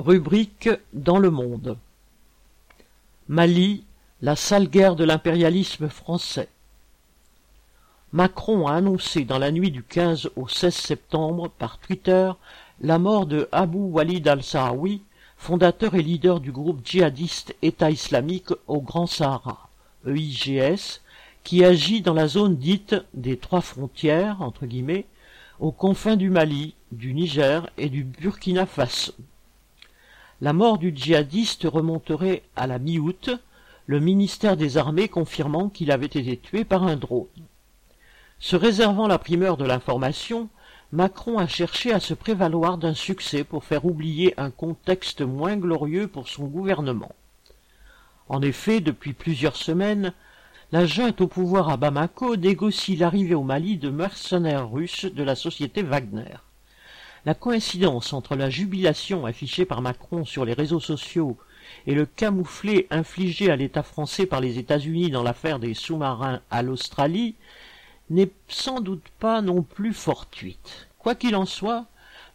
Rubrique dans le monde. Mali, la sale guerre de l'impérialisme français. Macron a annoncé dans la nuit du 15 au 16 septembre par Twitter la mort de Abu Walid al-Sahraoui, fondateur et leader du groupe djihadiste État islamique au Grand Sahara, EIGS, qui agit dans la zone dite des trois frontières, entre guillemets, aux confins du Mali, du Niger et du Burkina Faso. La mort du djihadiste remonterait à la mi-août, le ministère des Armées confirmant qu'il avait été tué par un drone. Se réservant la primeur de l'information, Macron a cherché à se prévaloir d'un succès pour faire oublier un contexte moins glorieux pour son gouvernement. En effet, depuis plusieurs semaines, la junte au pouvoir à Bamako négocie l'arrivée au Mali de mercenaires russes de la société Wagner. La coïncidence entre la jubilation affichée par Macron sur les réseaux sociaux et le camouflet infligé à l'État français par les États-Unis dans l'affaire des sous-marins à l'Australie n'est sans doute pas non plus fortuite. Quoi qu'il en soit,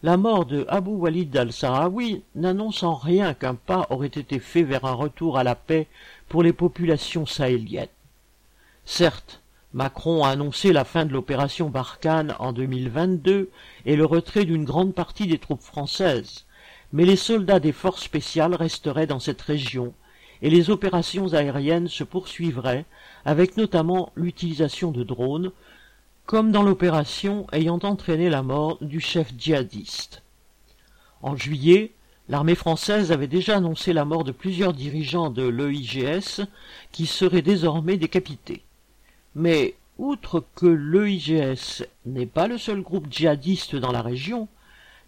la mort de Abu Walid al-Sahraoui n'annonce en rien qu'un pas aurait été fait vers un retour à la paix pour les populations sahéliennes. Certes, Macron a annoncé la fin de l'opération Barkhane en 2022 et le retrait d'une grande partie des troupes françaises, mais les soldats des forces spéciales resteraient dans cette région et les opérations aériennes se poursuivraient avec notamment l'utilisation de drones, comme dans l'opération ayant entraîné la mort du chef djihadiste. En juillet, l'armée française avait déjà annoncé la mort de plusieurs dirigeants de l'EIGS qui seraient désormais décapités. Mais outre que l'EIGS n'est pas le seul groupe djihadiste dans la région,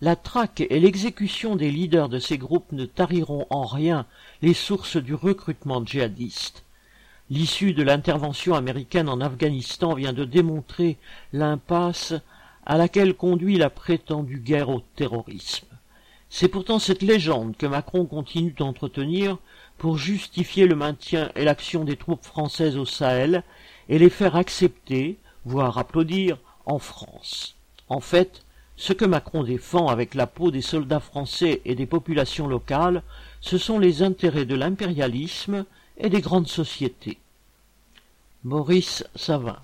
la traque et l'exécution des leaders de ces groupes ne tariront en rien les sources du recrutement djihadiste. L'issue de l'intervention américaine en Afghanistan vient de démontrer l'impasse à laquelle conduit la prétendue guerre au terrorisme. C'est pourtant cette légende que Macron continue d'entretenir pour justifier le maintien et l'action des troupes françaises au Sahel et les faire accepter, voire applaudir, en France. En fait, ce que Macron défend avec la peau des soldats français et des populations locales, ce sont les intérêts de l'impérialisme et des grandes sociétés. Maurice Savin